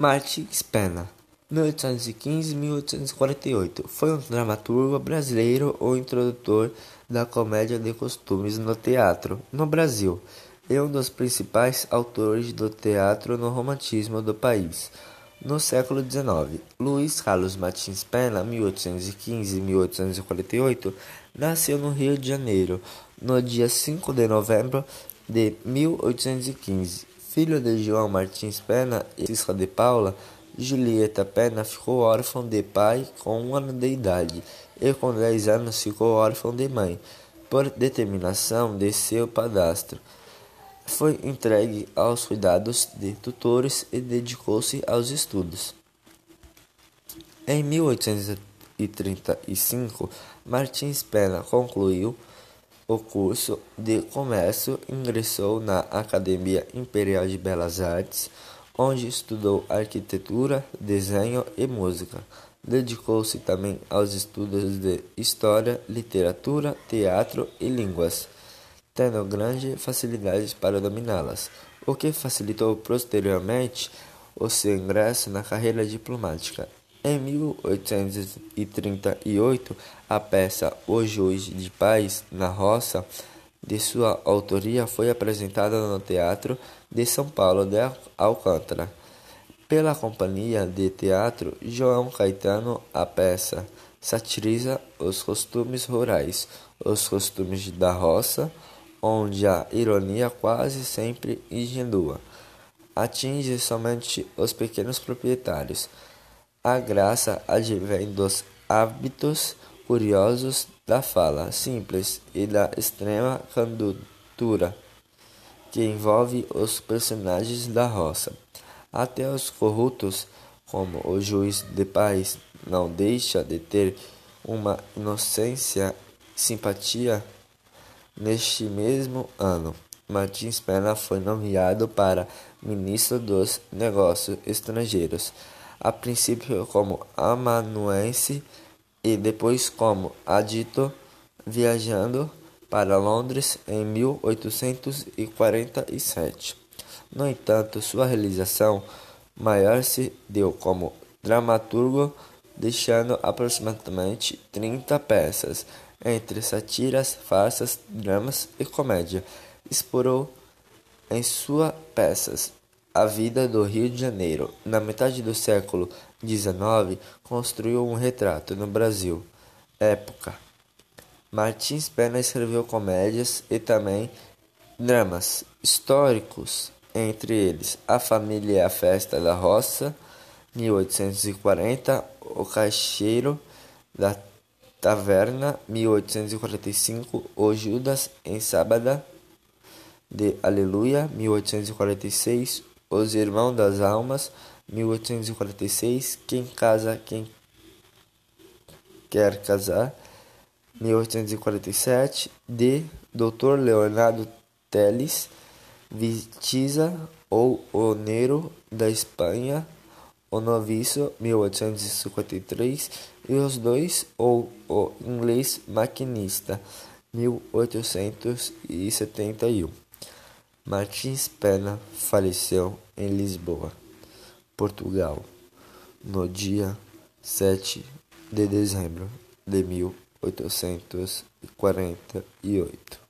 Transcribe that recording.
Martins Pena, 1815-1848, foi um dramaturgo brasileiro ou introdutor da comédia de costumes no teatro no Brasil e um dos principais autores do teatro no romantismo do país. No século XIX, Luiz Carlos Martins Pena, 1815-1848, nasceu no Rio de Janeiro, no dia 5 de novembro de 1815 Filho de João Martins Pena e Francisca de Paula, Julieta Pena ficou órfã de pai com um ano de idade e com dez anos ficou órfã de mãe, por determinação de seu padastro. Foi entregue aos cuidados de tutores e dedicou-se aos estudos. Em 1835, Martins Pena concluiu o curso de comércio, ingressou na Academia Imperial de Belas Artes, onde estudou arquitetura, desenho e música. Dedicou-se também aos estudos de história, literatura, teatro e línguas, tendo grande facilidade para dominá-las, o que facilitou posteriormente o seu ingresso na carreira diplomática. Em 1838, a peça O Juiz de Paz na Roça, de sua autoria, foi apresentada no Teatro de São Paulo de Alcântara. Pela companhia de teatro João Caetano, a peça satiriza os costumes rurais, os costumes da roça, onde a ironia quase sempre ingenua atinge somente os pequenos proprietários. A graça advém dos hábitos curiosos da fala simples e da extrema candura que envolve os personagens da roça. Até os corruptos, como o juiz de paz, não deixa de ter uma inocência simpatia. Neste mesmo ano, Martins Pena foi nomeado para ministro dos Negócios Estrangeiros a princípio como amanuense e depois como adito, viajando para Londres em 1847. No entanto, sua realização maior se deu como dramaturgo, deixando aproximadamente 30 peças, entre sátiras, farsas, dramas e comédia. Explorou em suas peças a vida do Rio de Janeiro. Na metade do século XIX, construiu um retrato no Brasil. Época. Martins Pena escreveu comédias e também dramas históricos, entre eles A Família e a Festa da Roça, 1840, O Caixeiro da Taverna, 1845, O Judas em Sábado de Aleluia, 1846, os Irmãos das Almas, 1846. Quem casa, quem quer casar, 1847. De Dr. Leonardo Teles, Vitiza ou O Nero da Espanha, O Noviço, 1853. E os dois, ou O Inglês Maquinista, 1871. Martins Pena faleceu em Lisboa, Portugal, no dia 7 de dezembro de 1848.